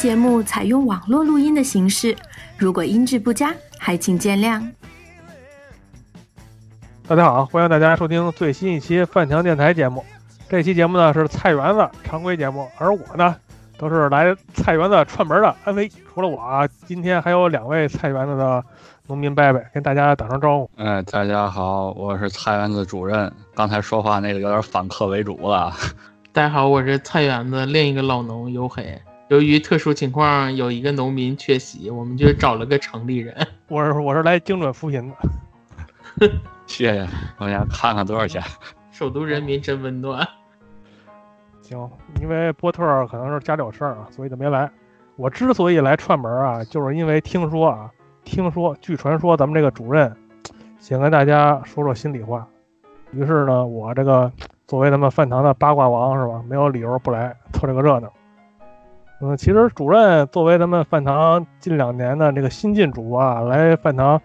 节目采用网络录音的形式，如果音质不佳，还请见谅。大家好，欢迎大家收听最新一期范强电台节目。这期节目呢是菜园子常规节目，而我呢都是来菜园子串门的安威。除了我啊，今天还有两位菜园子的农民伯伯跟大家打声招呼。哎，大家好，我是菜园子主任。刚才说话那个有点反客为主了。大家好，我是菜园子另一个老农黝黑。由于特殊情况，有一个农民缺席，我们就找了个城里人。我是我是来精准扶贫的。谢谢，我想看看多少钱。首都人民真温暖。行，因为波特可能是家里有事儿啊，所以就没来。我之所以来串门啊，就是因为听说啊，听说据传说咱们这个主任想跟大家说说心里话。于是呢，我这个作为咱们饭堂的八卦王是吧，没有理由不来凑这个热闹。嗯，其实主任作为咱们饭堂近两年的这个新晋主播啊，来饭堂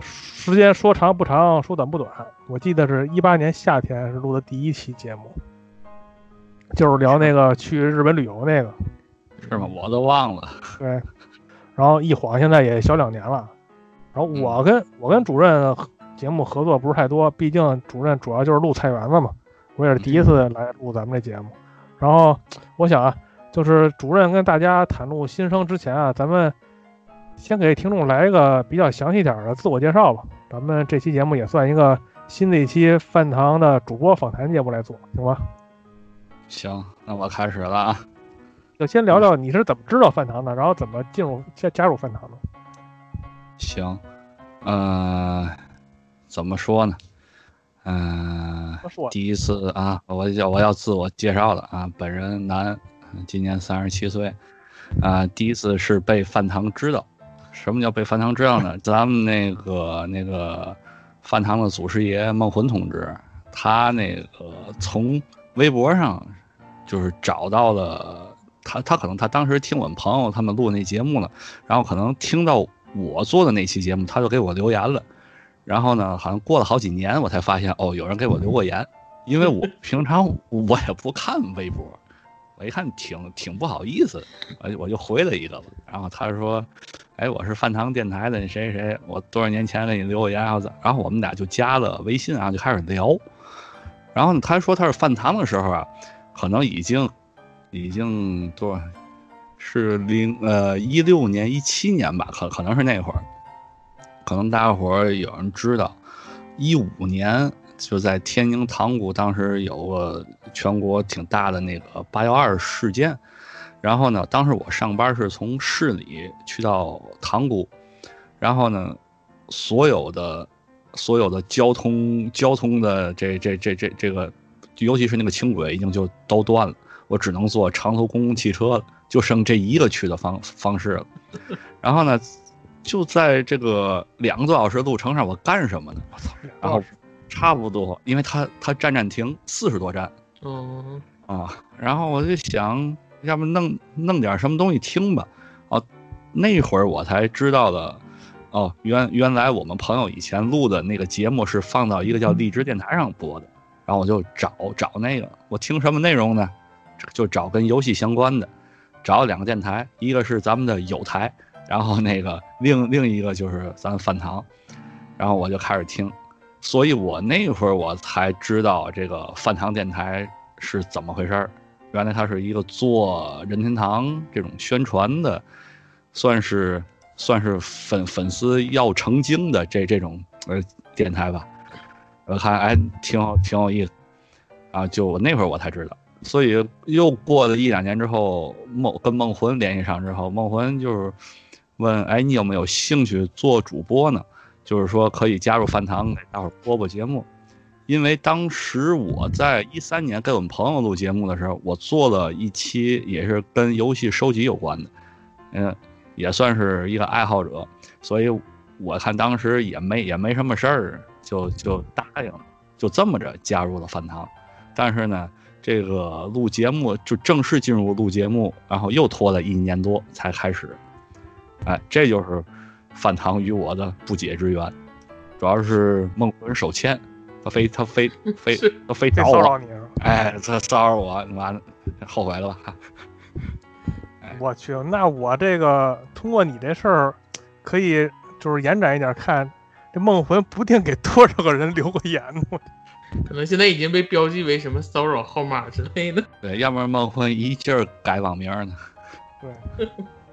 时间说长不长，说短不短。我记得是一八年夏天是录的第一期节目，就是聊那个去日本旅游那个。是吗？我都忘了。对，然后一晃现在也小两年了。然后我跟、我跟主任节目合作不是太多，毕竟主任主要就是录菜园子嘛，我也是第一次来录咱们这节目。然后我想啊，就是主任跟大家袒露心声之前啊，咱们先给听众来一个比较详细点儿的自我介绍吧。咱们这期节目也算一个新的一期饭堂的主播访谈节目来做，行吗？行，那我开始了啊。就先聊聊你是怎么知道饭堂的，然后怎么进入加加入饭堂的。行，呃，怎么说呢？嗯、第一次啊，我要我要自我介绍了啊，本人男，今年三十七岁，啊，第一次是被饭堂知道。什么叫被饭堂知道呢？咱们那个那个饭堂的祖师爷孟魂同志，他那个从微博上就是找到了他，他可能他当时听我们朋友他们录那节目了，然后可能听到我做的那期节目，他就给我留言了。然后呢，好像过了好几年，我才发现哦，有人给我留过言，因为我平常我也不看微博，我一看挺挺不好意思，我就我就回了一个。然后他说，哎，我是饭堂电台的谁谁谁，我多少年前给你留过言，然后怎然后我们俩就加了微信啊，就开始聊。然后，他说他是饭堂的时候啊，可能已经已经多少是零呃一六年一七年吧，可可能是那会儿。可能大家伙儿有人知道，一五年就在天津塘沽，当时有个全国挺大的那个八幺二事件。然后呢，当时我上班是从市里去到塘沽，然后呢，所有的所有的交通交通的这这这这这个，尤其是那个轻轨已经就都断了，我只能坐长途公共汽车了，就剩这一个去的方方式了。然后呢，就在这个两个多小时路程上，我干什么呢？我操然后差不多，因为他他站站停四十多站。嗯，啊，然后我就想，要不弄弄点什么东西听吧。哦，那会儿我才知道的，哦，原原来我们朋友以前录的那个节目是放到一个叫荔枝电台上播的，然后我就找找那个，我听什么内容呢？就找跟游戏相关的，找了两个电台，一个是咱们的有台，然后那个另另一个就是咱饭堂，然后我就开始听，所以我那会儿我才知道这个饭堂电台是怎么回事儿。原来它是一个做任天堂这种宣传的算是算是粉粉丝要成精的这这种呃电台吧。我看哎挺好挺有意思啊，就我那会儿我才知道，所以又过了一两年之后，梦跟梦魂联系上之后，梦魂就是问哎你有没有兴趣做主播呢？就是说可以加入饭堂给大伙儿播播节目。因为当时我在一三年跟我们朋友录节目的时候，我做了一期也是跟游戏收集有关的，嗯，也算是一个爱好者，所以我看当时也没也没什么事儿，就就答应了，就这么着加入了饭堂。但是呢，这个录节目就正式进入录节目，然后又拖了一年多才开始。哎，这就是饭堂与我的不解之缘，主要是梦魂手欠。他非他非 非他非这找我，骚扰你？哎，他骚扰我，完了，后悔了吧？我去，那我这个通过你这事儿，可以就是延展一点看，这梦魂不定给多少个人留过言呢。可能现在已经被标记为什么骚扰号码之类的。对，要不然梦魂一劲儿改网名呢，对，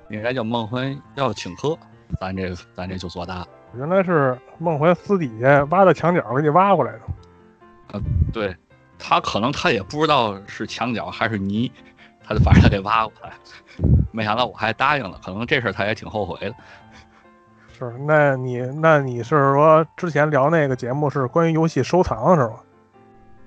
应该叫梦魂要请客，咱这咱这就做大了。原来是梦回私底下挖到墙角给你挖过来的。对他可能他也不知道是墙角还是泥，他就反正他给挖过来，没想到我还答应了，可能这事儿他也挺后悔的。是，那你那你是说之前聊那个节目是关于游戏收藏是吗？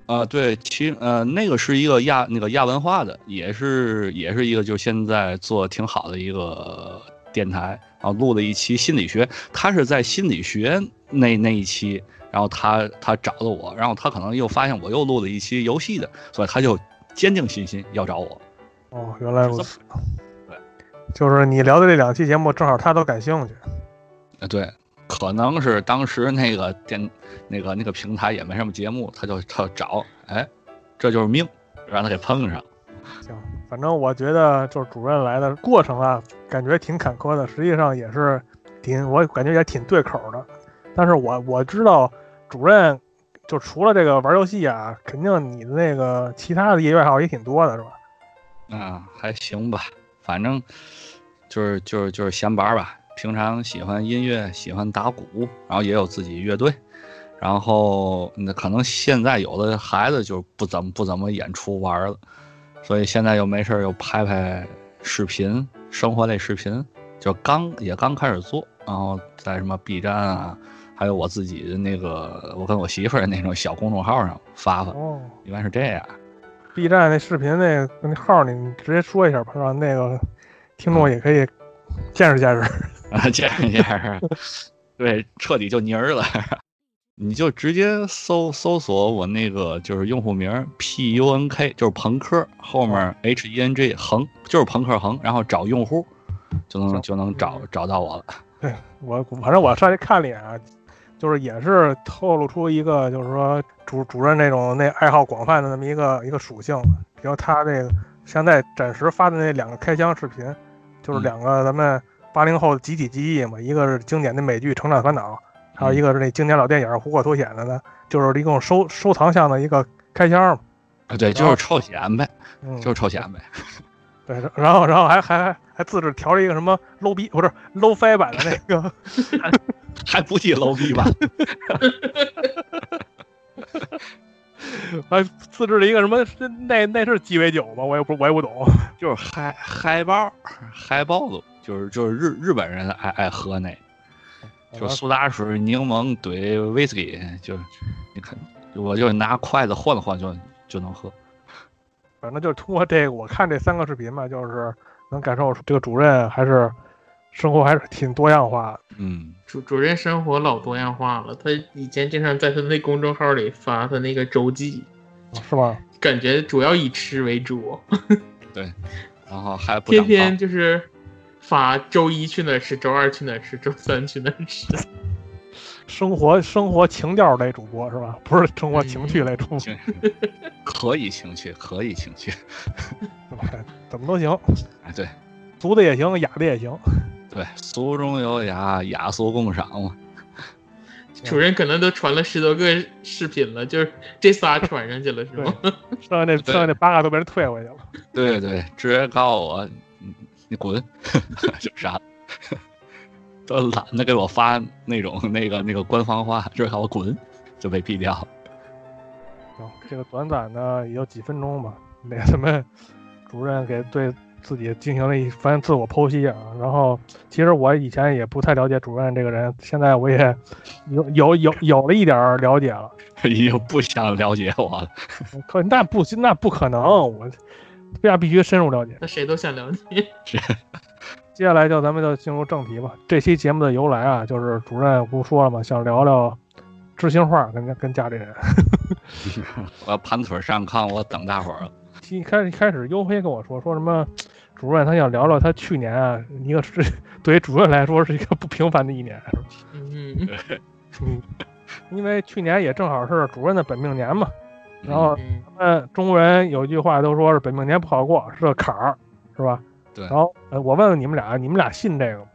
啊、对，其呃那个是一个亚那个亚文化的，也是也是一个就现在做挺好的一个电台，然后录了一期心理学，他是在心理学那那一期，然后他他找了我，然后他可能又发现我又录了一期游戏的，所以他就坚定信心要找我。哦，原来如此。对，就是你聊的这两期节目，正好他都感兴趣。啊，对，可能是当时那个电那个那个平台也没什么节目，他就他找，哎，这就是命，让他给碰上。反正我觉得就是主任来的过程啊，感觉挺坎坷的，实际上也是挺，我感觉也挺对口的。但是我我知道主任就除了这个玩游戏啊，肯定你的那个其他的业余爱好也挺多的，是吧？啊，还行吧，反正就是就是就是闲玩吧。平常喜欢音乐，喜欢打鼓，然后也有自己乐队。然后那可能现在有的孩子就不怎么不怎么演出玩了，所以现在又没事儿又拍拍视频，生活类视频，就刚也刚开始做，然后在什么 B 站啊，还有我自己的那个我跟我媳妇儿那种小公众号上发发，哦一般是这样。，B 站那视频那个那号儿，你直接说一下吧，让那个听众也可以见识见识。啊，见识见识，对，彻底就蔫儿了。你就直接搜搜索我那个就是用户名 P U N K，就是朋克后面 H E N G 横，就是朋克横，然后找用户就能就能找找到我了。对 我，反正我上去看了一眼啊，就是也是透露出一个，就是说主主任那种那爱好广泛的那么一个一个属性。比如他这个现在暂时发的那两个开箱视频，就是嗯两个咱们八零后的集体记忆嘛，一个是经典的美剧《成长烦恼》，还有一个是那经典老电影《虎口脱险》的呢，就是一共收收藏项的一个开箱嘛。啊，对，就是臭显摆，嗯，就是臭显摆。对，然后 然后还还还还自制调了一个什么 low 逼，不是 low fi 版的那个。还不提 low 逼吧？还自制了一个什么？是那那是鸡尾酒吗？我也不我也不懂。就是嗨嗨包嗨包子，就是就是日日本人爱爱喝那，就苏打水、柠檬怼威士忌，就你看，我就拿筷子换了换就就能喝。反正就是通过这个，我看这三个视频嘛，就是能感受这个主任还是生活还是挺多样化的。嗯，主主任生活老多样化了，他以前经常在他那公众号里发他那个周记，是吗？感觉主要以吃为主，对，然后还不天天就是发周一去哪吃，周二去哪吃，周三去哪吃。生活生活情调类主播是吧？不是生活情趣类主播，情可以情趣，可以情趣。怎么都行，哎，对俗的也行，雅的也行。对，俗中有雅，雅俗共赏嘛。主任可能都传了十多个视频了，就是这仨传上去了，是吗？剩下那剩下那八个都被人退回去了。对对，直接告诉我，滚，就杀了。都懒得给我发那种那个那个官方话，就让我滚，就被毙掉了。行，这个短暂的也就几分钟吧。那个什么主任给对自己进行了一番自我剖析啊。然后其实我以前也不太了解主任这个人，现在我也有有有有了一点了解了。已经不想了解我了。可那不那不可能，我为啥必须深入了解？那谁都想了解。接下来就咱们就进入正题吧。这期节目的由来啊，就是主任不说了吗？想聊聊知心话，跟跟家里人。我要盘腿上炕，我等大伙儿了。一开始一开始，优黑跟我说说什么，主任他想聊聊他去年啊，一个是 对于主任来说是一个不平凡的一年。嗯，嗯，因为去年也正好是主任的本命年嘛。然后嗯咱们中国人有一句话都说是本命年不好过，是个坎儿，是吧？对然后呃，我问问你们俩，你们俩信这个吗？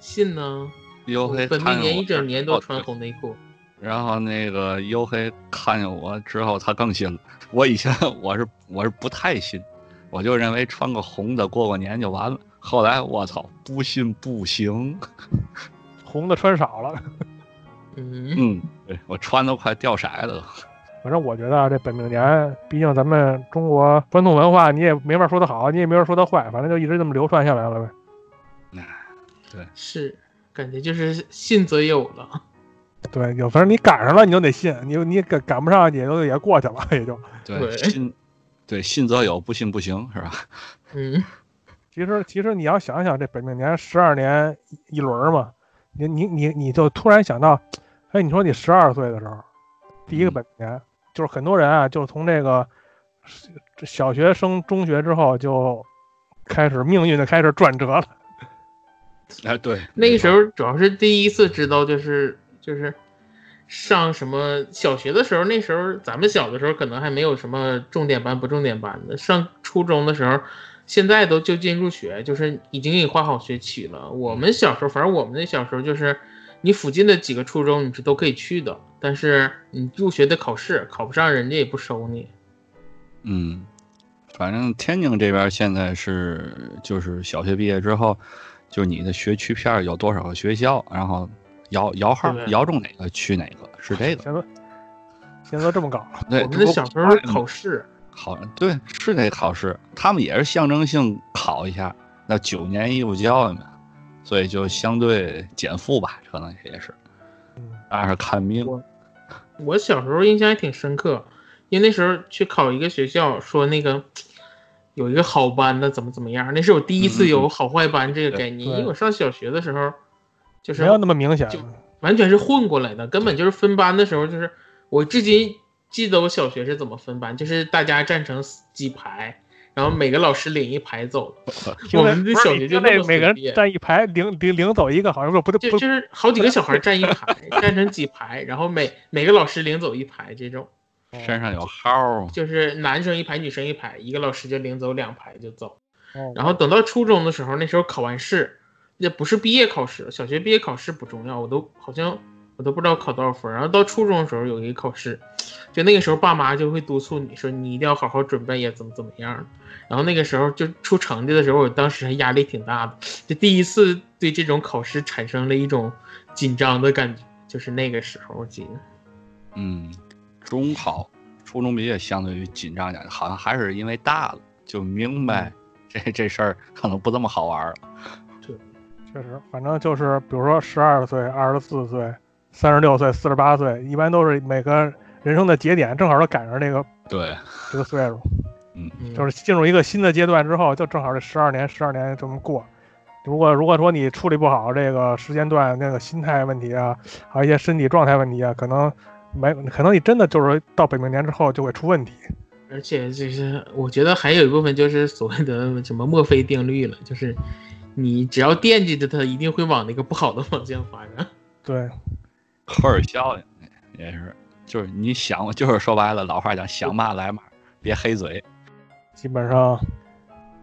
信呢？黝黑本命年一整年都穿红。红内裤。然后那个黝黑看见我之后，他更信了。我以前我是我是不太信，我就认为穿个红的过过年就完了。后来我操，不信不行。红的穿少了，嗯，嗯，对我穿都快掉色子了。反正我觉得啊这本命年，毕竟咱们中国传统文化，你也没法说它好，你也没法说它坏，反正就一直这么流传下来了呗。那对是，感觉就是信则有了。对，有反正你赶上了，你就得信；你你赶赶不上，也就也过去了，也就。对，信对信则有，不信不行，是吧？嗯，其实其实你要想想，这本命年十二年一一轮儿嘛，你你你你就突然想到，哎，你说你十二岁的时候，第一个嗯本命年，就是很多人啊，就是从这个小学升中学之后，就开始命运就开始转折了。哎，对，那个时候主要是第一次知道，就是就是上什么小学的时候，那时候咱们小的时候可能还没有什么重点班不重点班的。上初中的时候，现在都就近入学，就是已经给你划好学区了。我们小时候，反正我们那小时候就是，你附近的几个初中你是都可以去的，但是你入学得考试，考不上人家也不收你。嗯，反正天津这边现在是就是小学毕业之后，就是你的学区片有多少个学校，然后摇摇号摇中哪个去哪个，是这个。现在现在都这么搞，对，我们那小时候考试，考对是得考试，他们也是象征性考一下，那九年义务教育嘛，所以就相对减负吧，可能也是，嗯，但是看命。我我小时候印象还挺深刻，因为那时候去考一个学校，说那个有一个好班的怎么怎么样，那是我第一次有好坏班这个概念。对因为我上小学的时候，就是没有那么明显。就完全是混过来的，根本就是分班的时候，就是我至今记得我小学是怎么分班，就是大家站成几排，然后每个老师领一排走。听我们这那不是小学就那每个人站一排，领领领走一个，好像说不就就是好几个小孩站一排，站成几排，然后每每个老师领走一排这种。山上有号儿，就是男生一排，女生一排，一个老师就领走两排就走。哦然后等到初中的时候，那时候考完试，也不是毕业考试，小学毕业考试不重要，我都好像我都不知道考多少分。然后到初中的时候有一个考试，就那个时候爸妈就会督促你说你一定要好好准备呀，怎么怎么样。然后那个时候就出成绩的时候，我当时还压力挺大的，就第一次对这种考试产生了一种紧张的感觉，就是那个时候我记得。嗯，中考、初中毕业相对于紧张点，好像还是因为大了就明白这这事儿可能不这么好玩儿了。确实，反正就是比如说十二岁、二十四岁、三十六岁、四十八岁，一般都是每个人生的节点，正好都赶上这个对，这个岁数，嗯，就是进入一个新的阶段之后，就正好这十二年、十二年这么过。如果如果说你处理不好这个时间段那个心态问题啊，还有一些身体状态问题啊，可能没可能你真的就是到本命年之后就会出问题。而且就是我觉得还有一部分就是所谓的什么墨菲定律了，就是你只要惦记着它，一定会往那个不好的方向发展。对，科尔效应也是，就是你想，就是说白了，老话讲想嘛来嘛，别黑嘴。基本上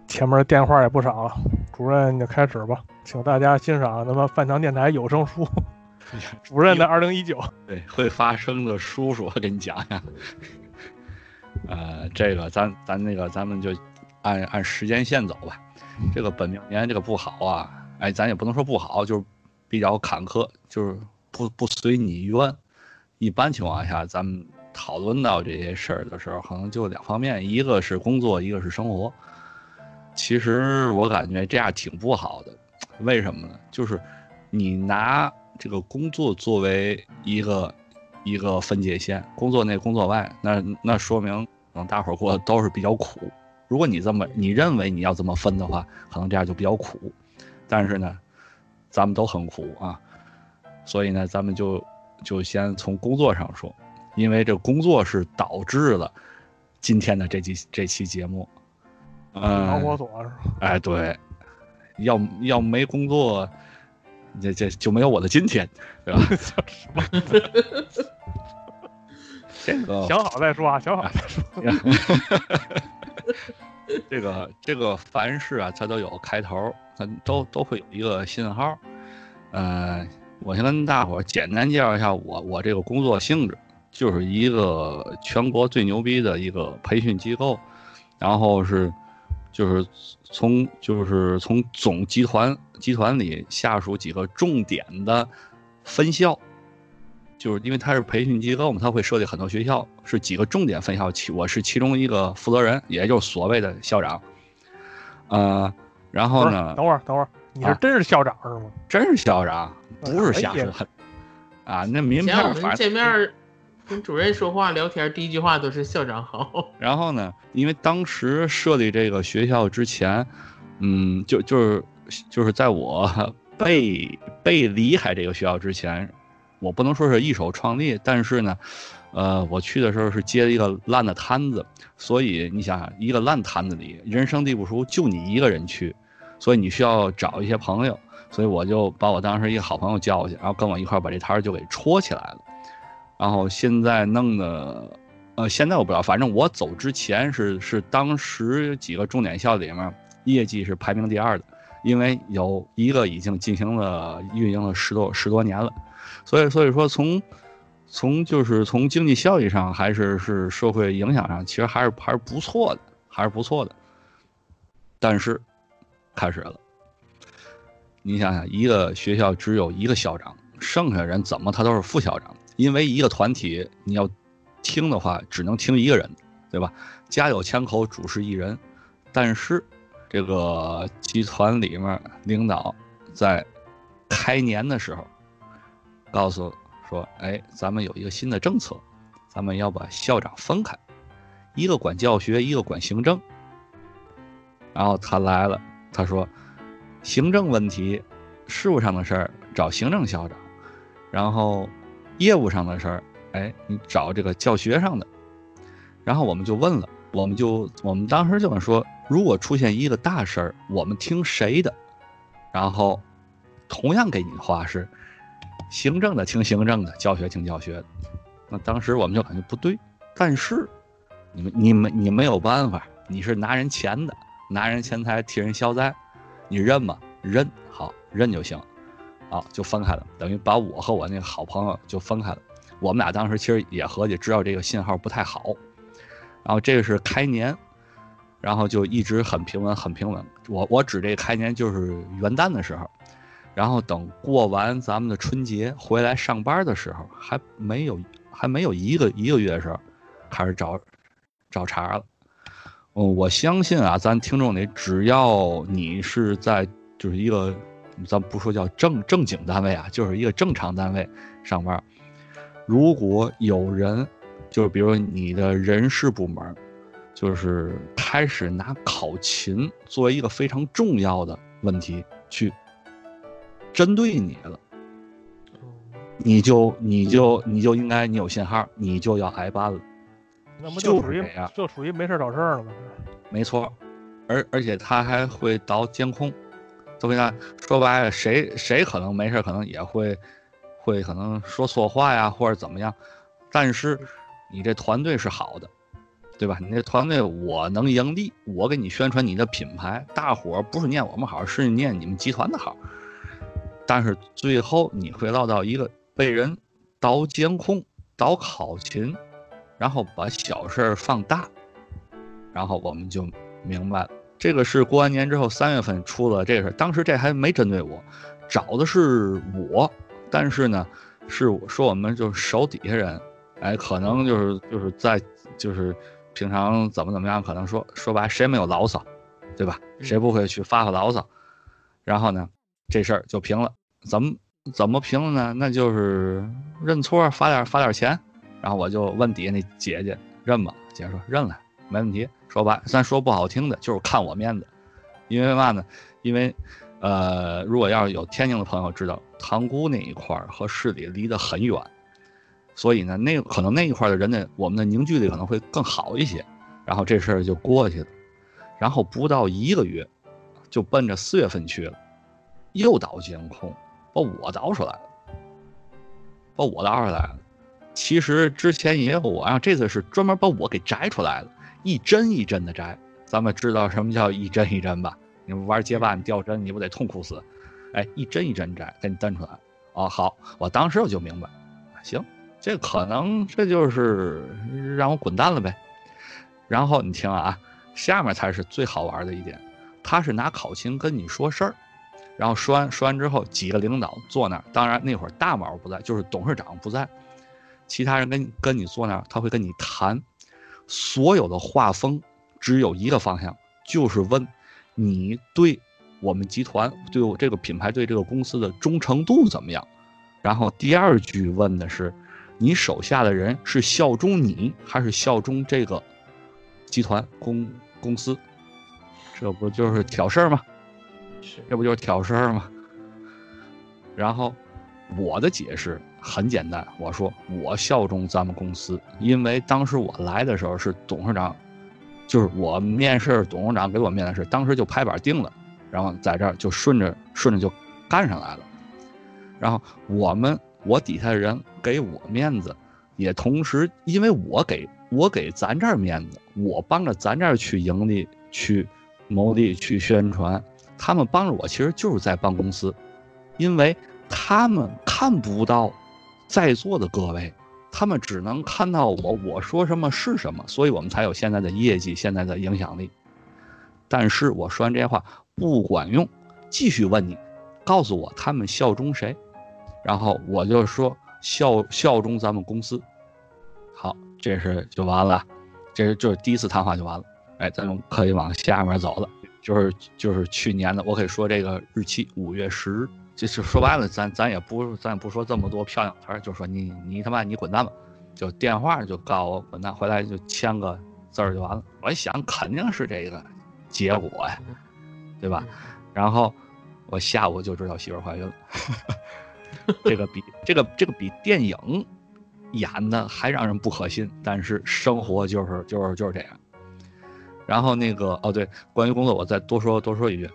前面电话也不少了，主任你就开始吧，请大家欣赏咱们饭堂电台有声书 主任的二零一九。对，会发声的叔叔，我给你讲讲。呃，这个咱咱那个咱们就按按时间线走吧。这个本命年这个不好啊，哎，咱也不能说不好，就是比较坎坷，就是不不随你愿。一般情况下，咱们讨论到这些事儿的时候，可能就两方面，一个是工作，一个是生活。其实我感觉这样挺不好的，为什么呢？就是你拿这个工作作为一个一个分界线，工作内工作外，那那说明嗯大伙儿过得都是比较苦。如果你这么你认为你要这么分的话，可能这样就比较苦。但是呢，咱们都很苦啊，所以呢，咱们就就先从工作上说，因为这工作是导致了今天的这期这期节目。导嗯，火索是吧？哎，对，要要没工作，这这就没有我的今天，对吧？这个想好再说啊，想好再说。这个这个凡事啊，它都有开头，它都都会有一个信号。呃，我先跟大伙儿简单介绍一下我我这个工作性质，就是一个全国最牛逼的一个培训机构，然后是就是从就是从总集团集团里下属几个重点的分校。就是因为它是培训机构嘛，它会设立很多学校，是几个重点分校，其我是其中一个负责人，也就是所谓的校长。呃，然后呢，等会儿等会儿，你是啊真是校长是吗？真是校长，不是瞎说啊。那名以前我们片儿反正，见面跟主任说话聊天，第一句话都是校长好。然后呢，因为当时设立这个学校之前，嗯，就就是就是在我 被被离开这个学校之前，我不能说是一手创立，但是呢，呃，我去的时候是接了一个烂的摊子，所以你想想，一个烂摊子里，人生地不熟，就你一个人去，所以你需要找一些朋友，所以我就把我当时一个好朋友叫过去，然后跟我一块把这摊儿就给戳起来了，然后现在弄的。呃，现在我不知道，反正我走之前是是当时几个重点校里面业绩是排名第二的，因为有一个已经进行了运营了十多十多年了，所以所以说从从就是从经济效益上还是是社会影响上，其实还是还是不错的，还是不错的。但是开始了，你想想，一个学校只有一个校长，剩下人怎么他都是副校长，因为一个团体你要听的话，只能听一个人，对吧？家有千口，主事一人。但是这个集团里面领导在开年的时候告诉说：“哎，咱们有一个新的政策，咱们要把校长分开，一个管教学，一个管行政。”然后他来了，他说：“行政问题，事务上的事儿找行政校长，然后业务上的事儿，哎，你找这个教学上的。”然后我们就问了，我们就我们当时就问说，如果出现一个大事儿，我们听谁的？然后同样给你的话是，行政的听行政的，教学听教学的。那当时我们就感觉不对，但是你们你们你没有办法，你是拿人钱的，拿人钱财替人消灾，你认吗？认，好认就行，好就分开了，等于把我和我那个好朋友就分开了。我们俩当时其实也合计，知道这个信号不太好，然后这个是开年，然后就一直很平稳，很平稳。我我指这个开年就是元旦的时候，然后等过完咱们的春节回来上班的时候，还没有还没有一个一个月的时候，开始找找茬了。嗯，我相信啊，咱听众里只要你是在就是一个，咱不说叫正正经单位啊，就是一个正常单位上班，如果有人，就是比如你的人事部门，就是开始拿考勤作为一个非常重要的问题去针对你了，你就你就你就应该你有信号，你就要挨办了。那不就就是属于就属于没事找事儿了吗？没错，而而且他还会倒监控，都跟他说白了，谁谁可能没事，可能也会会可能说错话呀，或者怎么样，但是你这团队是好的，对吧？你这团队我能盈利，我给你宣传你的品牌，大伙儿不是念我们好，是念你们集团的好，但是最后你会落到一个被人倒监控、倒考勤，然后把小事儿放大。然后我们就明白了，这个是过完年之后三月份出了这个事儿，当时这还没针对我，找的是我，但是呢，是我说我们就是手底下人，哎，可能就是就是在就是平常怎么怎么样，可能说说白谁没有牢骚，对吧？谁不会去发发牢骚？然后呢，这事儿就平了。怎么怎么平了呢？那就是认错，罚点罚点钱。然后我就问底下那姐姐认吗？姐姐说认了，没问题。说白，咱说不好听的，就是看我面子。因为嘛呢？因为，呃，如果要是有天津的朋友知道，塘沽那一块儿和市里离得很远，所以呢，那可能那一块的人呢，我们的凝聚力可能会更好一些。然后这事儿就过去了。然后不到一个月，就奔着四月份去了，又倒监控，把我倒出来了，把我倒出来了。其实之前也有我，啊这次是专门把我给摘出来了。一针一针的摘，咱们知道什么叫一针一针吧？你玩街霸你掉针，你不得痛苦死？哎，一针一针摘，给你蹬出来。哦，好，我当时我就明白，行，这可能这就是让我滚蛋了呗。然后你听啊，下面才是最好玩的一点，他是拿考勤跟你说事儿，然后说完说完之后，几个领导坐那儿，当然那会儿大毛不在，就是董事长不在，其他人跟跟你坐那儿，他会跟你谈。所有的画风只有一个方向，就是问你对我们集团、对我这个品牌、对这个公司的忠诚度怎么样。然后第二句问的是，你手下的人是效忠你，还是效忠这个集团公公司？这不就是挑事儿吗？是，这不就是挑事儿吗？然后我的解释。很简单，我说我效忠咱们公司，因为当时我来的时候是董事长，就是我面试董事长给我面试，当时就拍板定了，然后在这儿就顺着顺着就干上来了。然后我们我底下的人给我面子，也同时因为我给我给咱这儿面子，我帮着咱这儿去盈利、去谋利、去宣传，他们帮着我其实就是在帮公司，因为他们看不到。在座的各位，他们只能看到我，我说什么是什么，所以我们才有现在的业绩，现在的影响力。但是我说完这些话不管用，继续问你，告诉我他们效忠谁，然后我就说效效忠咱们公司。好，这是就完了，这是就是第一次谈话就完了。哎，咱们可以往下面走了，就是就是去年的，我可以说这个日期五月十日。就是说白了，咱咱也不咱也不说这么多漂亮词儿，就说你你他妈你滚蛋吧，就电话就告我滚蛋，回来就签个字儿就完了。我一想肯定是这个结果呀，对吧？然后我下午就知道媳妇怀孕了，这个比这个这个比电影演的还让人不可信，但是生活就是就是就是这样。然后那个哦对，关于工作我再多说多说一句，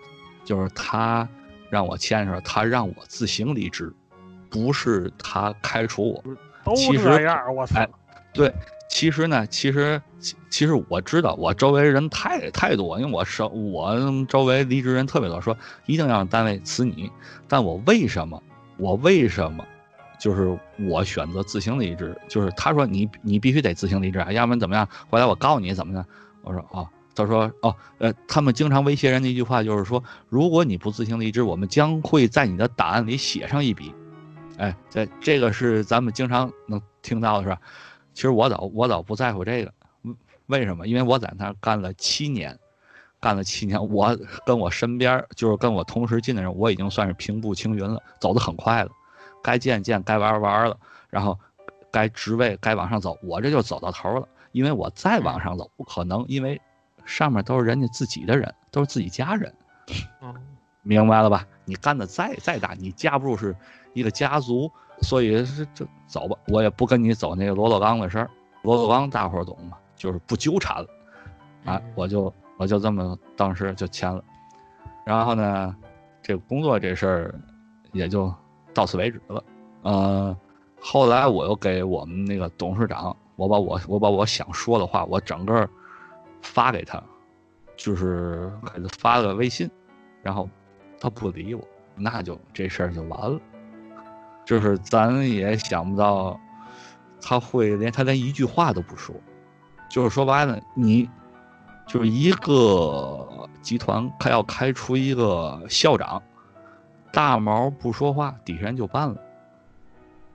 就是他。让我签的时候，他让我自行离职，不是他开除我。都这样，我操！对，其实呢，其实其实我知道，我周围人太太多，因为我是我周围离职人特别多，说一定要让单位辞你。但我为什么？我为什么？就是我选择自行离职，就是他说你你必须得自行离职啊，要不然怎么样？回来我告诉你怎么样？我说哦。他说：“哦，呃，他们经常威胁人的一句话就是说，如果你不自行离职，我们将会在你的档案里写上一笔。哎，这这个是咱们经常能听到的，是吧？其实我倒我倒不在乎这个，为什么？因为我在那儿干了七年，干了七年，我跟我身边就是跟我同时进的人，我已经算是平步青云了，走得很快了。该见见，该玩玩了，然后该职位该往上走，我这就走到头了。因为我再往上走不可能，因为。”上面都是人家自己的人，都是自己家人，明白了吧？你干的再再大，你架不住是一个家族，所以是就走吧。我也不跟你走那个罗罗刚的事儿，罗罗刚大伙儿懂吗，就是不纠缠了，啊，我就我就这么当时就签了。然后呢，这个工作这事儿也就到此为止了。呃，后来我又给我们那个董事长，我把我我把我想说的话，我整个。发给他，就是给他发了个微信，然后他不理我，那就这事儿就完了。就是咱也想不到，他会连他连一句话都不说，就是说白了，你就是一个集团他要开除一个校长，大毛不说话，底下人就办了。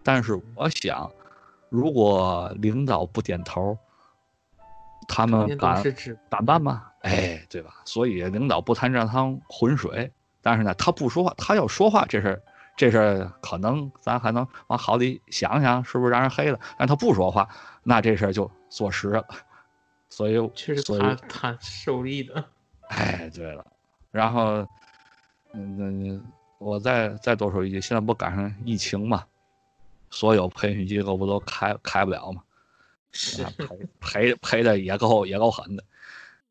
但是我想，如果领导不点头，他们敢敢办吗？哎，对吧？所以领导不谈这趟浑水，但是呢，他不说话，他要说话，这事儿这事儿可能咱还能往好里想想，是不是让人黑了？但他不说话，那这事儿就坐实了。所以，确实他他受力的。哎，对了，然后，嗯，那我再再多说一句，现在不赶上疫情嘛，所有培训机构不都开开不了嘛，是啊赔赔赔的也够也够狠的，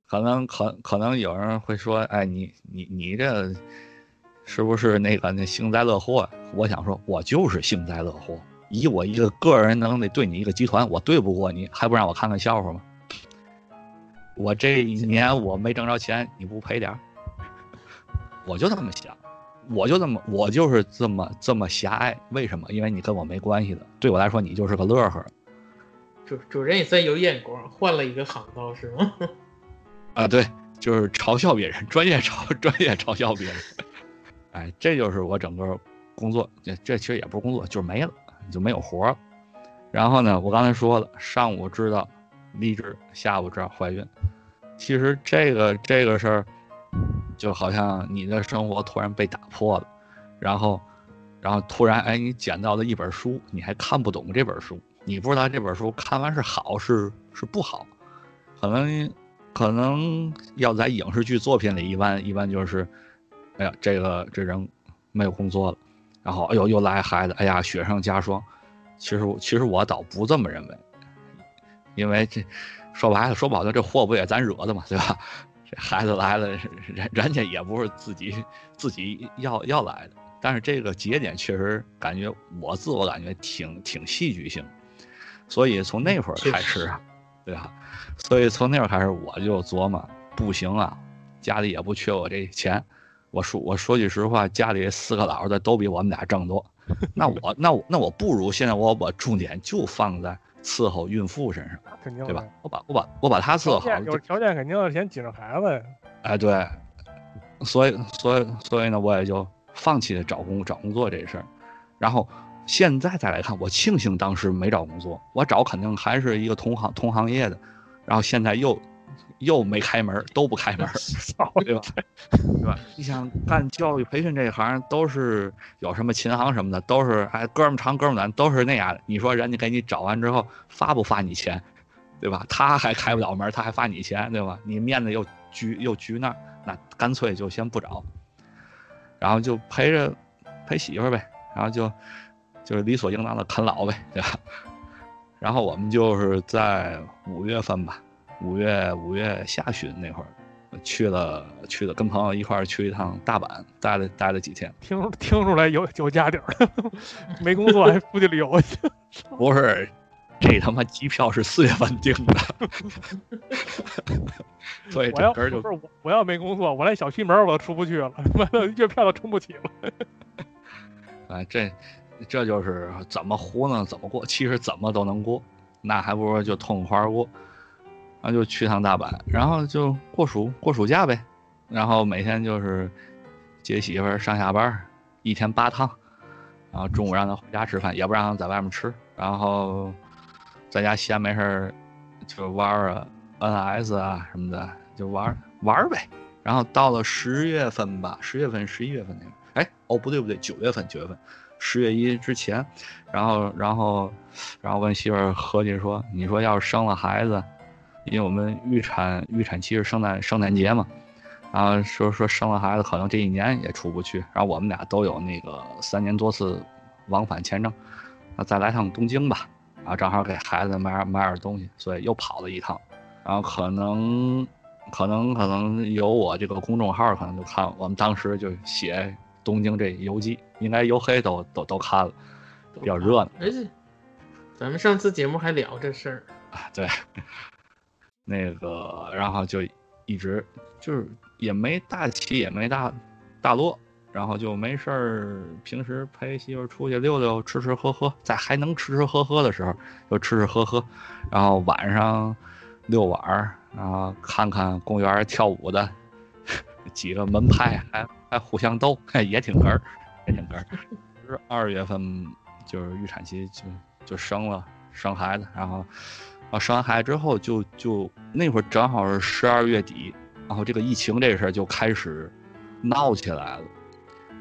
可能可可能有人会说，哎，你你你这是不是那个那幸灾乐祸？我想说，我就是幸灾乐祸，以我一个个人能力对你一个集团，我对不过你，还不让我看看笑话吗？我这一年我没挣着钱，你不赔点儿？我就这么想，我就这么，我就是这么这么狭隘。为什么？因为你跟我没关系的，对我来说你就是个乐呵主主任也算有眼光，换了一个行当是吗？啊。对，就是嘲笑别人，专业嘲专业嘲笑别人。哎，这就是我整个工作，这这其实也不是工作，就是没了，就没有活儿。然后呢，我刚才说了，上午知道励志，下午知道怀孕。其实这个这个事儿，就好像你的生活突然被打破了，然后，然后突然哎，你捡到了一本书，你还看不懂这本书，你不知道这本书看完是好是是不好，可能可能要在影视剧作品里，一般一般就是，哎呀，这个这人没有工作了，然后哎呦又来孩子，哎呀雪上加霜。其实其实我倒不这么认为，因为这说白了说不好听，这祸不也咱惹的嘛，对吧？这孩子来了，人人家也不是自己自己要要来的，但是这个节点确实感觉我自我感觉挺挺戏剧性的，所以从那会儿开始 啊，对吧？所以从那会儿开始我就琢磨，不行啊，家里也不缺我这钱，我说我说句实话，家里四个老的都比我们俩挣多。那我那我那我不如现在我把重点就放在伺候孕妇身上，肯定对吧？我把我把我把她伺候好，有条件肯定要先紧着孩子呀。哎对，所以所以所以呢，我也就放弃了找工找工作这事儿。然后现在再来看，我庆幸当时没找工作，我找肯定还是一个同行同行业的，然后现在又又没开门，都不开门，操，对吧？对吧？你想干教育培训这一行，都是有什么琴行什么的，都是哎哥们长哥们短，都是那样的。你说人家给你找完之后发不发你钱，对吧？他还开不了门，他还发你钱，对吧？你面子又局又局那儿，那干脆就先不找，然后就陪着陪媳妇儿呗，然后就就是理所应当的啃老呗，对吧？然后我们就是在五月份吧，五月五月下旬那会儿。去了去了，跟朋友一块儿去一趟大阪，待了待了几天。听听出来有有家底儿了，没工作还出去旅游去。不是，这他妈机票是四月份订的，所以我要整个就不是我我要没工作，我连小区门我都出不去了，完了月票都充不起了。啊，这这就是怎么糊弄怎么过，其实怎么都能过，那还不如就痛快过。然后就去趟大阪，然后就过暑过暑假呗，然后每天就是接媳妇儿上下班，一天八趟，然后中午让她回家吃饭，也不让她在外面吃，然后在家闲没事儿就玩儿啊 NS 啊什么的，就玩玩呗。然后到了十月份吧，十月份、十一月份那个，哎，哦不对不对，九月份九月份，十月一之前，然后然后然后跟媳妇儿合计说，你说要是生了孩子。因为我们预产预产期是圣诞圣诞节嘛，然后说说生了孩子可能这一年也出不去，然后我们俩都有那个三年多次往返签证，那再来趟东京吧，然后正好给孩子买点买点东西，所以又跑了一趟，然后可能可能可能有我这个公众号可能就看我们当时就写东京这游记，应该游黑都都都看了，比较热闹。而且咱们上次节目还聊这事儿，啊，对。那个，然后就一直就是也没大起也没大大落，然后就没事儿，平时陪媳妇出去溜溜，吃吃喝喝，在还能吃吃喝喝的时候就吃吃喝喝，然后晚上遛弯儿，然后看看公园跳舞的，几个门派还还互相斗，也挺哏儿，也挺哏儿。是二月份就是预产期就就生了生孩子，然后啊生完孩子之后就就那会儿正好是十二月底，然后这个疫情这事儿就开始闹起来了。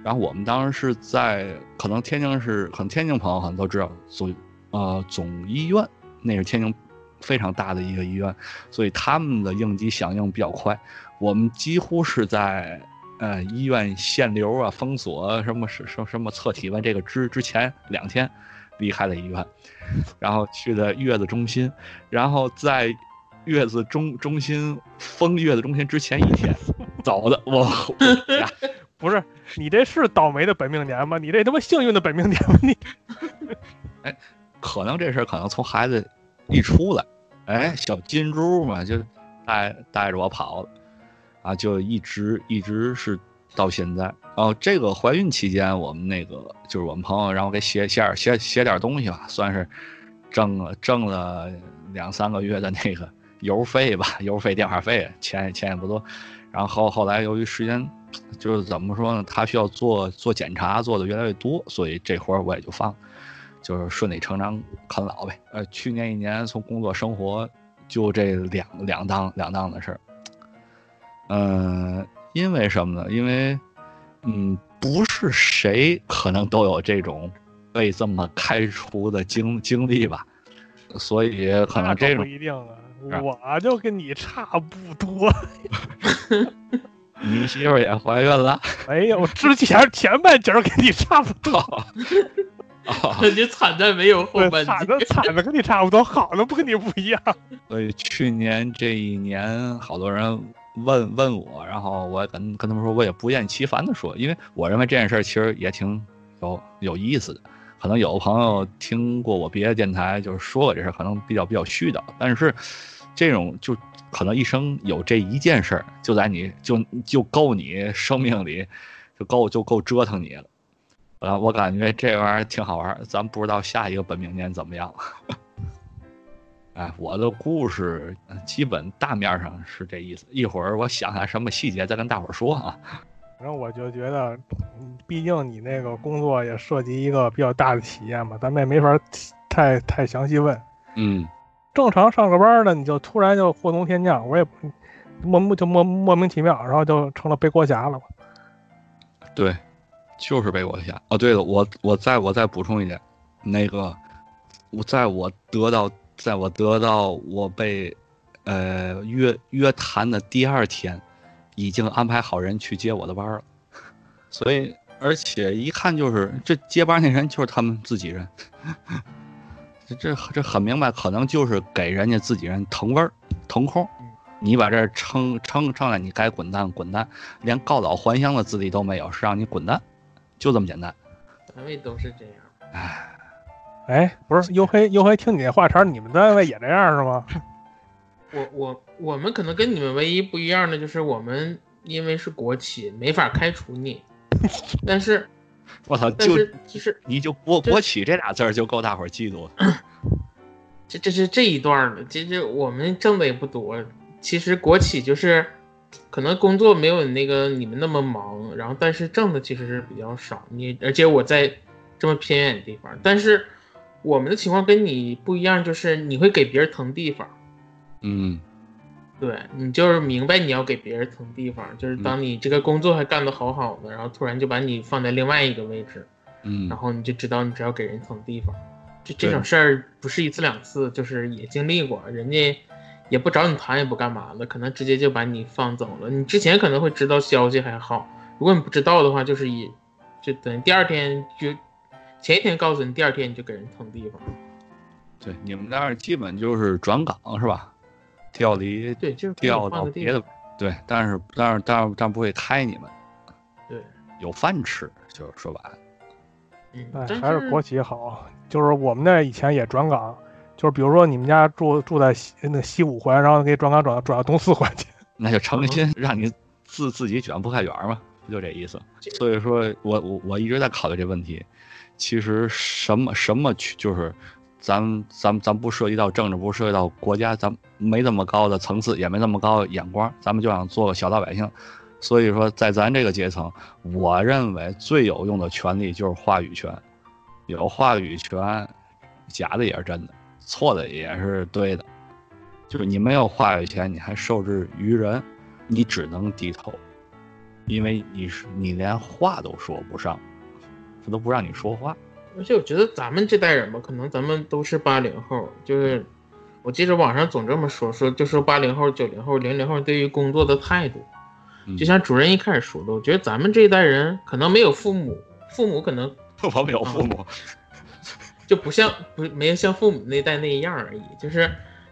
然后我们当时是在可能天津市，可能天津朋友可能都知道总呃总医院，那是天津非常大的一个医院，所以他们的应急响应比较快。我们几乎是在呃医院限流啊、封锁啊什么什什什么测体温这个之之前两天离开了医院，然后去的月子中心，然后在月子中中心封月子中心之前一天 走的。我 不是 你这是倒霉的本命年吗？你这他妈幸运的本命年吗？你哎可能这事儿可能从孩子一出来，哎，小金猪嘛，就带带着我跑了，啊，就一直一直是到现在。然后这个怀孕期间，我们那个就是我们朋友让我给写写点写写点东西吧，算是挣了挣了两三个月的那个油费吧，油费电话费，钱钱也不多。然后后来由于时间就是怎么说呢，他需要做做检查做的越来越多，所以这活儿我也就放。就是顺理成章啃老呗。呃，去年一年从工作生活就这两两档两档的事儿。嗯、因为什么呢？因为嗯，不是谁可能都有这种被这么开除的经经历吧，所以可能这种不一定啊。我就跟你差不多，你媳妇儿也怀孕了。没有之前前半截儿跟你差不多，啊，就惨在没有后对半惨。的惨的跟你差不多，好的不跟你不一样。所以去年这一年，好多人问问我，然后我跟跟他们说，我也不厌其烦的说，因为我认为这件事儿其实也挺有有意思的。可能有朋友听过我别的电台，就是说过这事，可能比较比较絮叨，但是这种就可能一生有这一件事儿，就在你就就够你生命里，就够就够折腾你了。啊，我感觉这玩意儿挺好玩，咱不知道下一个本命年怎么样。哎，我的故事基本大面上是这意思。一会儿我想想什么细节再跟大伙儿说啊。反正我就觉得，嗯毕竟你那个工作也涉及一个比较大的体验嘛，咱们也没法太太详细问。嗯，正常上个班呢，你就突然就祸从天降，我也莫莫就莫莫名其妙，然后就成了背锅侠了嘛。对，就是背锅侠。哦，对了，我我再我再补充一点，那个我在我得到在我得到我被呃约约谈的第二天，已经安排好人去接我的班了，所以而且一看就是这接班那人就是他们自己人，这这这很明白，可能就是给人家自己人腾位儿腾空。你把这儿撑撑撑来，你该滚蛋滚蛋，连告老还乡的资历都没有，是让你滚蛋，就这么简单。单位都是这样。唉，哎，不是，黝黑黝黑，听你这话茬儿，你们单位也这样是吗？我我我们可能跟你们唯一不一样的就是我们因为是国企，没法开除你，但是我操，但就是就是你就国国企这俩字儿就够大伙儿嫉妒了。这这是这一段儿的，其实我们挣的也不多。其实国企就是可能工作没有那个你们那么忙，然后但是挣的其实是比较少。你而且我在这么偏远的地方，但是我们的情况跟你不一样，就是你会给别人腾地方。嗯对你就是明白你要给别人腾地方，就是当你这个工作还干得好好的，然后突然就把你放在另外一个位置，嗯然后你就知道你只要给人腾地方。这这种事儿不是一次两次，就是也经历过，人家也不找你谈，也不干嘛的，可能直接就把你放走了。你之前可能会知道消息还好，如果你不知道的话，就是也就等于第二天就前一天告诉你，第二天你就给人腾地方。对，你们那儿基本就是转岗是吧？调离对，就是调到别的。，对，但是但是但是但不会开你们，对，有饭吃，就是说白了。嗯哎，，还是国企好。就是我们那以前也转岗，就是比如说你们家住住在西那西五环，然后给转岗转到转到东四环去。那就诚心让你自自己卷不开卷嘛，不就这意思？所以说我我我一直在考虑这问题。其实什么什么去就是，咱咱咱不涉及到政治，不涉及到国家，咱没这么高的层次，也没这么高的眼光，咱们就想做个小老百姓，所以说，在咱这个阶层，我认为最有用的权利就是话语权。有话语权，假的也是真的，错的也是对的。就是你没有话语权，你还受制于人，你只能低头，因为你是你连话都说不上，他都不让你说话。而且我觉得咱们这代人吧，可能咱们都是八零后，就是我记着网上总这么说，说就说八零后、九零后、零零后对于工作的态度，嗯就像主任一开始说的，我觉得咱们这一代人可能没有父母，父母可能 我没有父母，就不像不没有像父母那代那一样而已，就是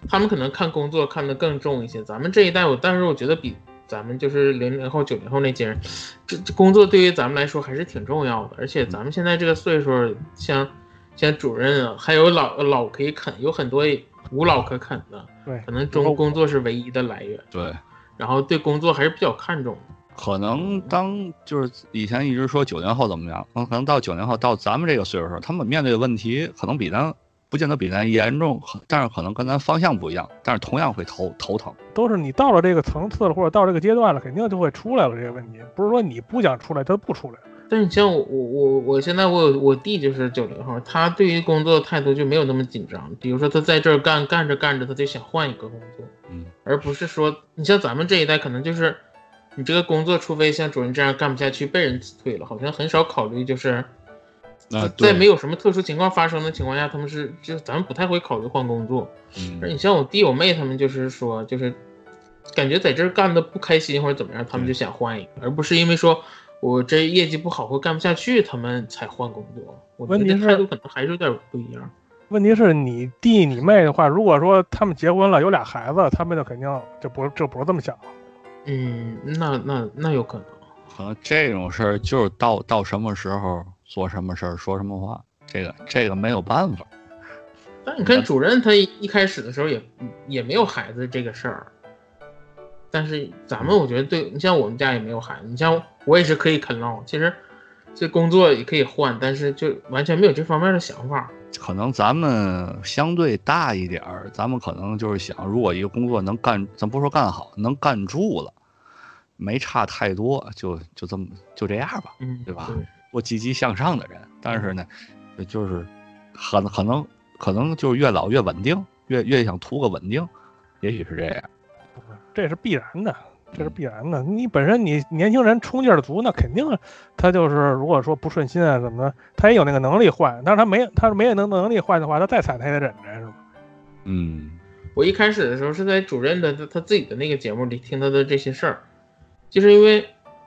他们可能看工作看得更重一些。咱们这一代，我但是我觉得比咱们就是零零后、九零后那些人，这这工作对于咱们来说还是挺重要的。而且咱们现在这个岁数，像像主任啊，还有老老可以啃，有很多无老可啃的，对，可能中工作是唯一的来源，对。然后对工作还是比较看重的。可能当就是以前一直说九零后怎么样，可能到九零后到咱们这个岁数的时候，他们面对的问题可能比咱不见得比咱严重，但是可能跟咱方向不一样，但是同样会头头疼。都是你到了这个层次了，或者到这个阶段了，肯定就会出来了这些问题，不是说你不想出来，他不出来。但是你像我我我我现在我有我弟就是九零后，他对于工作的态度就没有那么紧张。比如说他在这儿干干着干着，他就想换一个工作，嗯，而不是说你像咱们这一代可能就是你这个工作，除非像主任这样干不下去被人辞退了，好像很少考虑就是那在没有什么特殊情况发生的情况下，他们是就咱们不太会考虑换工作。你像我弟我妹他们就是说就是感觉在这儿干的不开心或者怎么样，他们就想换一个，而不是因为说。我这业绩不好或干不下去，他们才换工作。我觉问题态度可能还是有点不一样。问题是你弟你妹的话，如果说他们结婚了有俩孩子，他们就肯定就不就不是这么想了。嗯，那那那有可能。可能这种事儿就是到到什么时候做什么事儿说什么话，这个这个没有办法。但你看主任他一开始的时候也也没有孩子这个事儿，但是咱们我觉得对你像我们家也没有孩子，你像我也是可以啃老，其实这工作也可以换，但是就完全没有这方面的想法。可能咱们相对大一点儿，咱们可能就是想，如果一个工作能干，咱不说干好，能干住了，没差太多，就就这么就这样吧，嗯，对吧？做积极向上的人，但是呢，就是很可能可能就是越老越稳定，越越想图个稳定，也许是这样。这是必然的，这是必然的。你本身你年轻人冲劲儿足，那肯定他就是如果说不顺心啊怎么的，他也有那个能力换。但是他没他没有能能力换的话，他再惨他也得忍着，是吧？嗯，我一开始的时候是在主任的他他自己的那个节目里听他的这些事儿，就是因为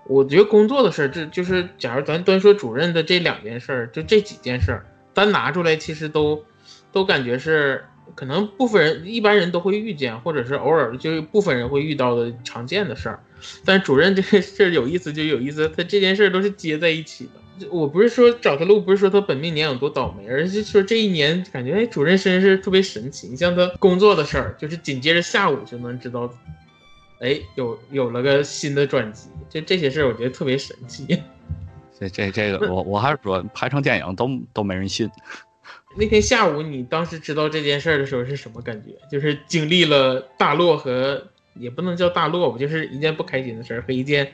我觉得工作的事儿，这就是假如咱单说主任的这两件事儿，就这几件事儿单拿出来，其实都都感觉是可能部分人一般人都会遇见，或者是偶尔就是部分人会遇到的常见的事儿。但主任这个事儿有意思就有意思，他这件事儿都是接在一起的。我不是说找他录，不是说他本命年有多倒霉，而是说这一年感觉哎，主任身世特别神奇。你像他工作的事儿，就是紧接着下午就能知道，哎，有有了个新的转机。就这些事儿，我觉得特别神奇。这这这个我我还是说拍成电影都都没人信。那天下午你当时知道这件事儿的时候是什么感觉？就是经历了大落和也不能叫大落吧，就是一件不开心的事儿和一件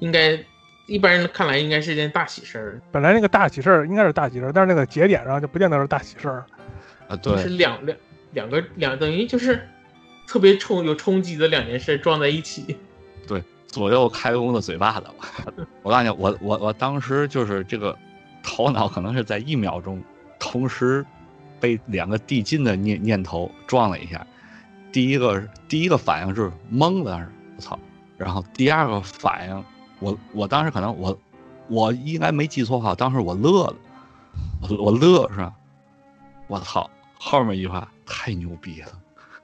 应该一般人看来应该是一件大喜事儿，本来那个大喜事儿应该是大喜事儿，但是那个节点上就不见得是大喜事儿。啊，对是，两两两个两等于就是特别冲有冲击的两件事撞在一起。对左右开弓的嘴巴子。我告诉你，我我我当时就是这个头脑可能是在一秒钟同时被两个递进的念念头撞了一下。第一个第一个反应是懵了，我操。然后第二个反应，我我当时可能我我应该没记错的话，当时我乐了，我我乐是吧？我操，后面一句话太牛逼了，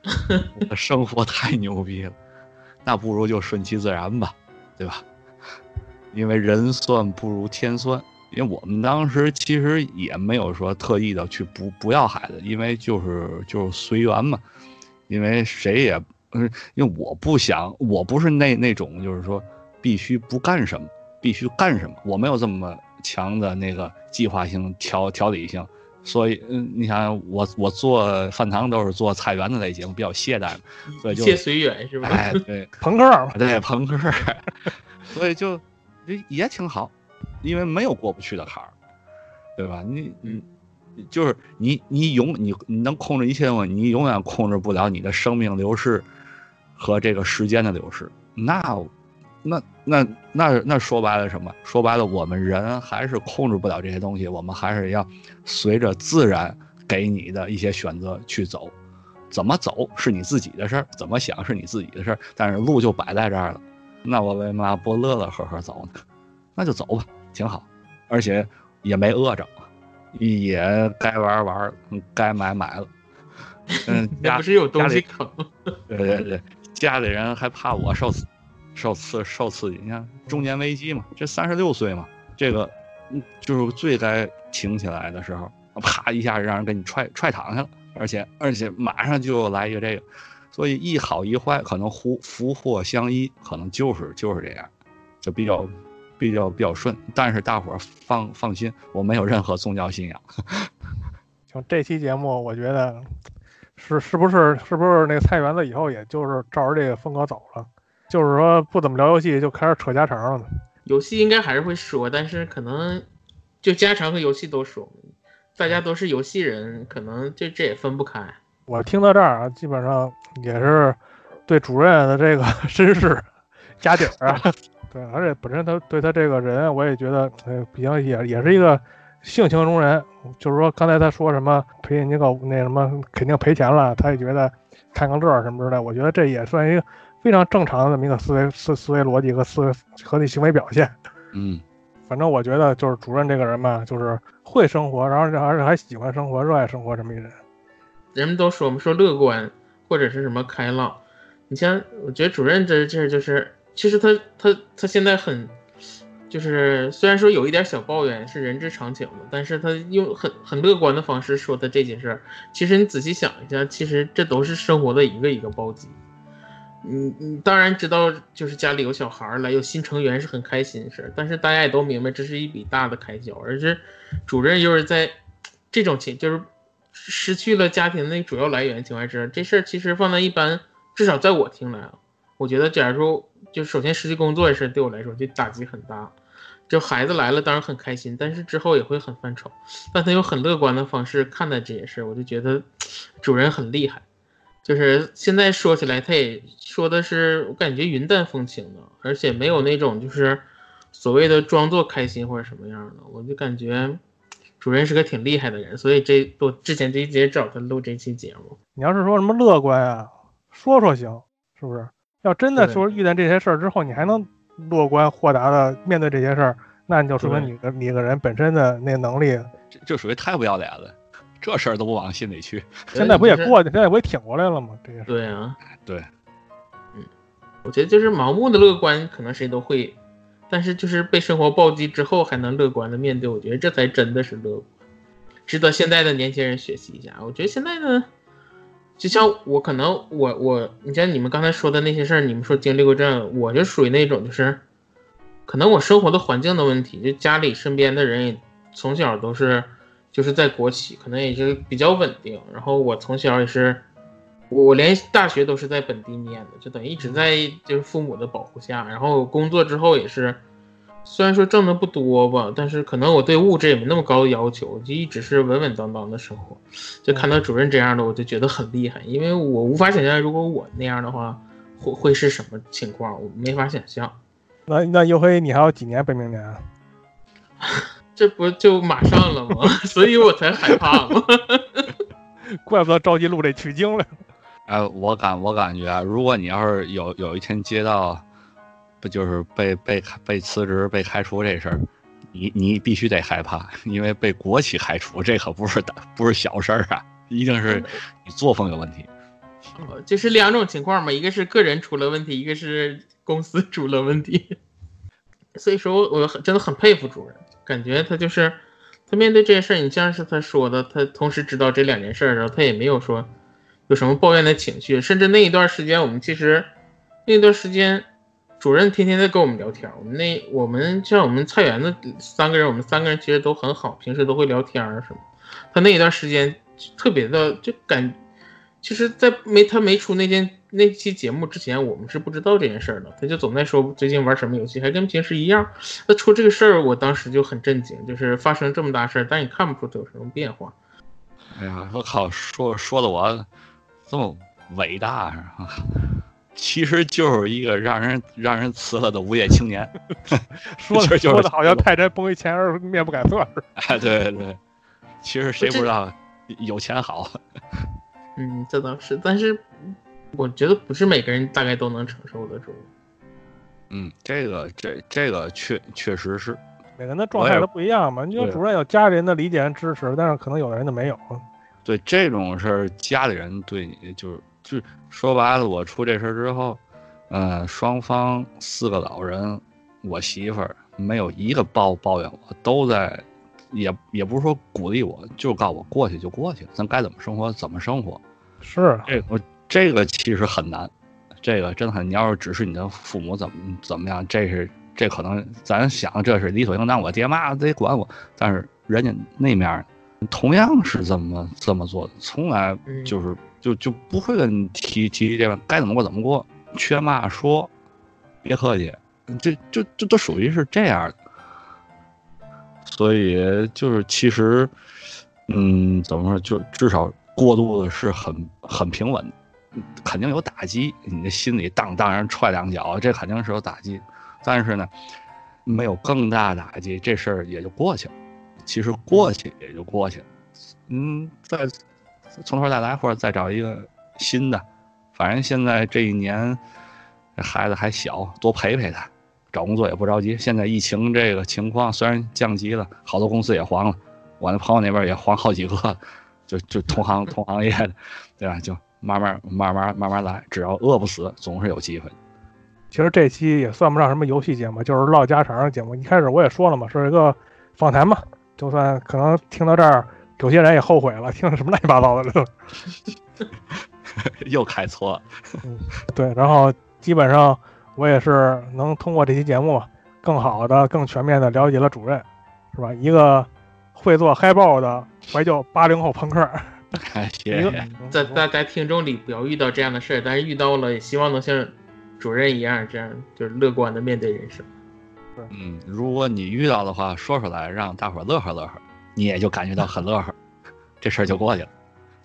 我的生活太牛逼了。那不如就顺其自然吧，对吧？因为人算不如天算。因为我们当时其实也没有说特意的去不不要孩子，因为就是就是随缘嘛。因为谁也，因为我不想，我不是那那种就是说必须不干什么，必须干什么，我没有这么强的那个计划性、条条理性。所以，嗯，你想我我做饭堂都是做菜园子类节目，比较懈怠嘛，所以就一切随缘是吧？哎，对，朋克嘛，对，朋克，所以就也也挺好，因为没有过不去的坎儿，对吧？你你就是你你永你你能控制一切东西，你永远控制不了你的生命流逝和这个时间的流逝。那那那那那说白了什么？说白了，我们人还是控制不了这些东西，我们还是要随着自然给你的一些选择去走。怎么走是你自己的事儿，怎么想是你自己的事儿，但是路就摆在这儿了。那我为嘛不乐乐呵呵走呢？那就走吧，挺好，而且也没饿着，也该玩玩，该买买了。嗯，家那不是有东西？对对对，家里人还怕我受刺受刺受刺激。你看中年危机嘛，这三十六岁嘛，这个嗯就是最该挺起来的时候，啪一下让人给你踹踹躺下了，而且而且马上就来一个这个，所以一好一坏可能福福祸相依，可能就是就是这样，就比较比较比较顺。但是大伙儿放放心，我没有任何宗教信仰。行，这期节目我觉得是是不是是不是那个菜园子以后也就是照着这个风格走了，就是说不怎么聊游戏就开始扯家常了呢。游戏应该还是会说，但是可能就家常和游戏都说，大家都是游戏人，可能这这也分不开。我听到这儿啊，基本上也是对主任的这个身世家底儿啊，对，而且本身他对他这个人，我也觉得，呃，比较也也是一个性情中人。就是说，刚才他说什么赔那个那什么肯定赔钱了，他也觉得看个乐儿什么之类的。我觉得这也算一个非常正常的这么一个思维思思维逻辑和思维和你行为表现。嗯，反正我觉得就是主任这个人吧，就是会生活，然后而且还喜欢生活、热爱生活这么一人。人们都说我们说乐观或者是什么开朗，你像我觉得主任这这就是，其实他他他现在很，就是虽然说有一点小抱怨是人之常情的，但是他用很很乐观的方式说的这件事儿。其实你仔细想一下，其实这都是生活的一个一个暴击。你你当然知道，就是家里有小孩了，有新成员是很开心的事儿，但是大家也都明白这是一笔大的开销，而是主任又是在这种情就是失去了家庭的主要来源情况下，这事儿其实放在一般，至少在我听来啊，我觉得假如说就首先失去工作的事儿对我来说就打击很大，就孩子来了当然很开心，但是之后也会很犯愁，但他用很乐观的方式看待这些事儿，我就觉得主任很厉害。就是现在说起来，他也说的是我感觉云淡风轻的，而且没有那种就是所谓的装作开心或者什么样的，我就感觉主任是个挺厉害的人，所以这我之前这一节找他录这期节目，你要是说什么乐观啊，说说行，是不是？要真的说遇见这些事儿之后，你还能乐观豁达的面对这些事儿，那你就说明你个你个人本身的那能力，这这属于太不要脸了，这事儿都不往心里去。现在不也过去，现在不也挺过来了吗？这个对啊，对，嗯，我觉得就是盲目的乐观，可能谁都会，但是就是被生活暴击之后还能乐观的面对，我觉得这才真的是乐观，值得现在的年轻人学习一下。我觉得现在呢，就像我可能我我，你像你们刚才说的那些事儿，你们说经历过这样，我就属于那种就是，可能我生活的环境的问题，就家里身边的人也从小都是就是在国企，可能也是比较稳定，然后我从小也是。我我连大学都是在本地念的，就等于一直在就是父母的保护下，然后工作之后也是，虽然说挣的不多吧，但是可能我对物质也没那么高的要求，就一直是稳稳当当的生活。就看到主任这样的，我就觉得很厉害，因为我无法想象如果我那样的话会会是什么情况，我没法想象。那那尤黑，你还有几年本命年啊？这不就马上了吗？所以我才害怕嘛。怪不得着急录这取经了。哎，我感我感觉啊，如果你要是有有一天接到，不就是被被被辞职被开除这事儿，你你必须得害怕，因为被国企开除这可不是大不是小事儿啊，一定是你作风有问题。呃就是两种情况嘛，一个是个人出了问题，一个是公司出了问题。所以说，我很真的很佩服主任，感觉他就是他面对这些事儿，你像是他说的，他同时知道这两件事儿的时候，他也没有说有什么抱怨的情绪，甚至那一段时间，我们其实那段时间主任天天在跟我们聊天，我们那我们像我们菜园子三个人，我们三个人其实都很好，平时都会聊天儿什么。他那一段时间特别的就感，其实，在没他没出那件那期节目之前，我们是不知道这件事儿的，他就总在说最近玩什么游戏，还跟平时一样。那出这个事儿，我当时就很震惊，就是发生这么大事儿，但你看不出它有什么变化。哎呀，我靠，说说的我这么伟大是吧？其实就是一个让人让人辞了的无业青年。说的就是说的好像太真崩于前而面不改色似的。哎，对对，其实谁不知道有钱好？嗯，这倒是，但是我觉得不是每个人大概都能承受得住。嗯，这个这这个确确实是，每个人的状态都不一样嘛。你说主任有家里人的理解支持，但是可能有的人就没有。对这种事儿，家里人对你就是就是说白了，我出这事儿之后，呃，双方四个老人，我媳妇儿没有一个抱抱怨我，都在，也也不是说鼓励我，就告诉我过去就过去，咱该怎么生活怎么生活。是啊，这我这个其实很难，这个真的很。你要是只是你的父母怎么怎么样，这是这可能咱想这是理所应当，我爹妈得管我，但是人家那面儿同样是这么这么做的，从来嗯就是就就不会跟你提提这个该怎么过怎么过，缺嘛说，别客气，这就这都属于是这样的。所以就是其实，嗯，怎么说，就至少过渡的是很很平稳，嗯肯定有打击，你的心里当当然踹两脚，这肯定是有打击，但是呢，没有更大打击，这事儿也就过去了。其实过去也就过去了，嗯，再从头再来，或者再找一个新的，反正现在这一年，这孩子还小，多陪陪他。找工作也不着急，现在疫情这个情况虽然降级了，好多公司也黄了，我那朋友那边也黄好几个，就就同行 同行业的，对吧？就慢慢慢慢慢慢来，只要饿不死，总是有机会。其实这期也算不上什么游戏节目，就是唠家常的节目。一开始我也说了嘛，是一个访谈嘛，就算可能听到这儿，有些人也后悔了，听了什么乱七八糟的了都。又开错了，对，然后基本上我也是能通过这期节目，更好的、更全面的了解了主任，是吧？一个会做嗨爆的怀旧八零后朋克，谢谢。在在在听众里不要遇到这样的事儿，但是遇到了，也希望能像主任一样，这样就是乐观的面对人生。嗯，如果你遇到的话，说出来让大伙儿乐呵乐呵，你也就感觉到很乐呵，这事儿就过去了。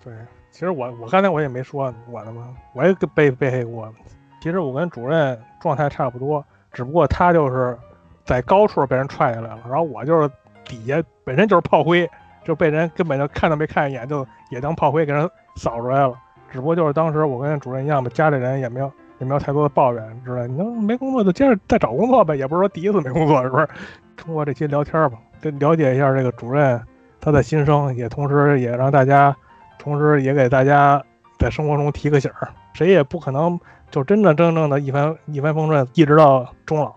对，其实我我刚才我也没说我的嘛，我也被被黑过。其实我跟主任状态差不多，只不过他就是在高处被人踹下来了，然后我就是底下本身就是炮灰，就被人根本就看都没看一眼，就也当炮灰给人扫出来了。只不过就是当时我跟主任一样吧，家里人也没有也没有太多的抱怨之类。你说没工作就接着再找工作呗，也不是说第一次没工作，是不是？通过这期聊天吧，跟了解一下这个主任他的心声，也同时也让大家，同时也给大家在生活中提个醒儿，谁也不可能就真真正的一帆一帆风顺一直到终老。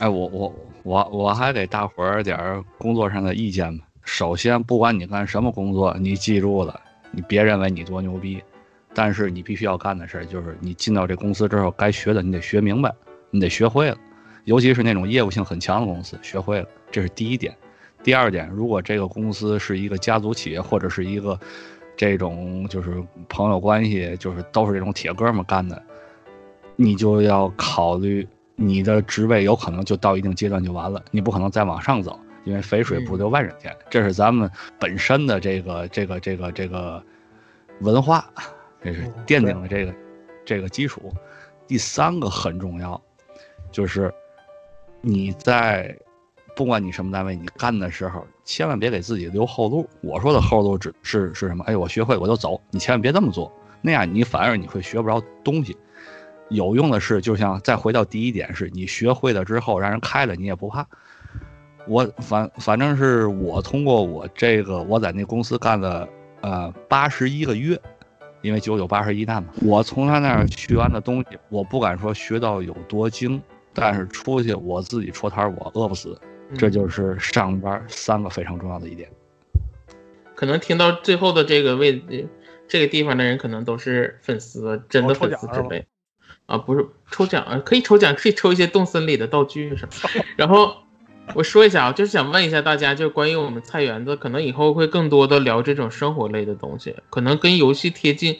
哎，我我我我还给大伙儿点儿工作上的意见吧。首先，不管你干什么工作，你记住了，你别认为你多牛逼，但是你必须要干的事儿就是，你进到这公司之后，该学的你得学明白，你得学会了。尤其是那种业务性很强的公司，学会了，这是第一点。第二点，如果这个公司是一个家族企业，或者是一个这种就是朋友关系，就是都是这种铁哥们干的，你就要考虑你的职位有可能就到一定阶段就完了，你不可能再往上走，因为肥水不流外人田，这是咱们本身的这个这个这个这个文化，这是奠定了这个这个基础。第三个很重要，就是你在不管你什么单位，你干的时候，千万别给自己留后路。我说的后路只是是什么？哎，我学会我就走，你千万别这么做，那样你反而你会学不着东西。有用的是，就像再回到第一点，是你学会了之后，让人开了你也不怕。我反反正是我通过我这个我在那公司干了呃八十一个月，因为九九八十一难嘛。我从他那儿学完的东西，我不敢说学到有多精，但是出去我自己戳摊儿，我饿不死。这就是上班三个非常重要的一点。可能听到最后的这个位置、这个地方的人，可能都是粉丝，真的粉丝之类。啊，不是抽奖啊，可以抽奖，可以抽一些动森里的道具什么。然后我说一下啊，就是想问一下大家，就是关于我们菜园子，可能以后会更多的聊这种生活类的东西，可能跟游戏贴近。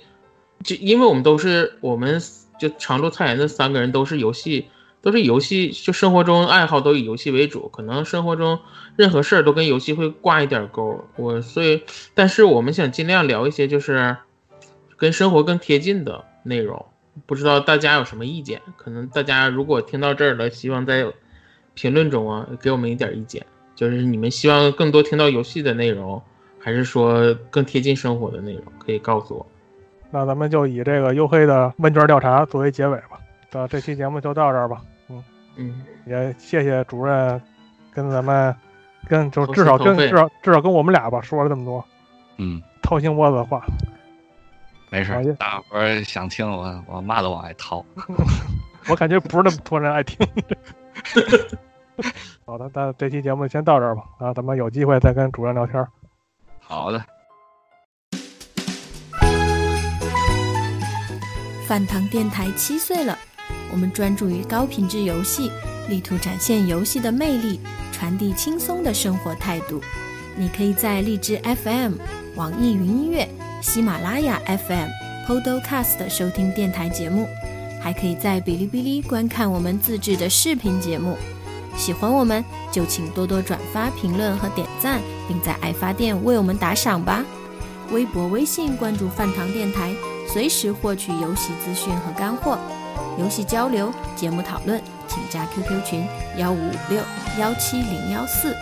就因为我们都是我们就常驻菜园的三个人都是游戏，都是游戏，就生活中爱好都以游戏为主，可能生活中任何事儿都跟游戏会挂一点钩。我所以，但是我们想尽量聊一些就是跟生活更贴近的内容。不知道大家有什么意见？可能大家如果听到这儿了，希望在评论中啊给我们一点意见，就是你们希望更多听到游戏的内容，还是说更贴近生活的内容？可以告诉我。那咱们就以这个黝黑的问卷调查作为结尾吧。那这期节目就到这儿吧。嗯，嗯，也谢谢主任跟咱们跟就至少跟至少至少跟我们俩吧说了这么多嗯，掏心窝子的话。没事大伙儿想听我我嘛都往外掏。我感觉不是那么多人爱听。好的，那这期节目先到这儿吧。啊，咱们有机会再跟主任聊天。好的，饭堂电台七岁了，我们专注于高品质游戏，力图展现游戏的魅力，传递轻松的生活态度。你可以在荔枝 FM、网易云音乐、喜马拉雅 FM、Podcast 收听电台节目，还可以在哔哩哔哩观看我们自制的视频节目。喜欢我们就请多多转发、评论和点赞，并在爱发电为我们打赏吧。微博、微信关注饭堂电台，随时获取游戏资讯和干货。游戏交流、节目讨论，请加 QQ 群幺五五六幺七零幺四。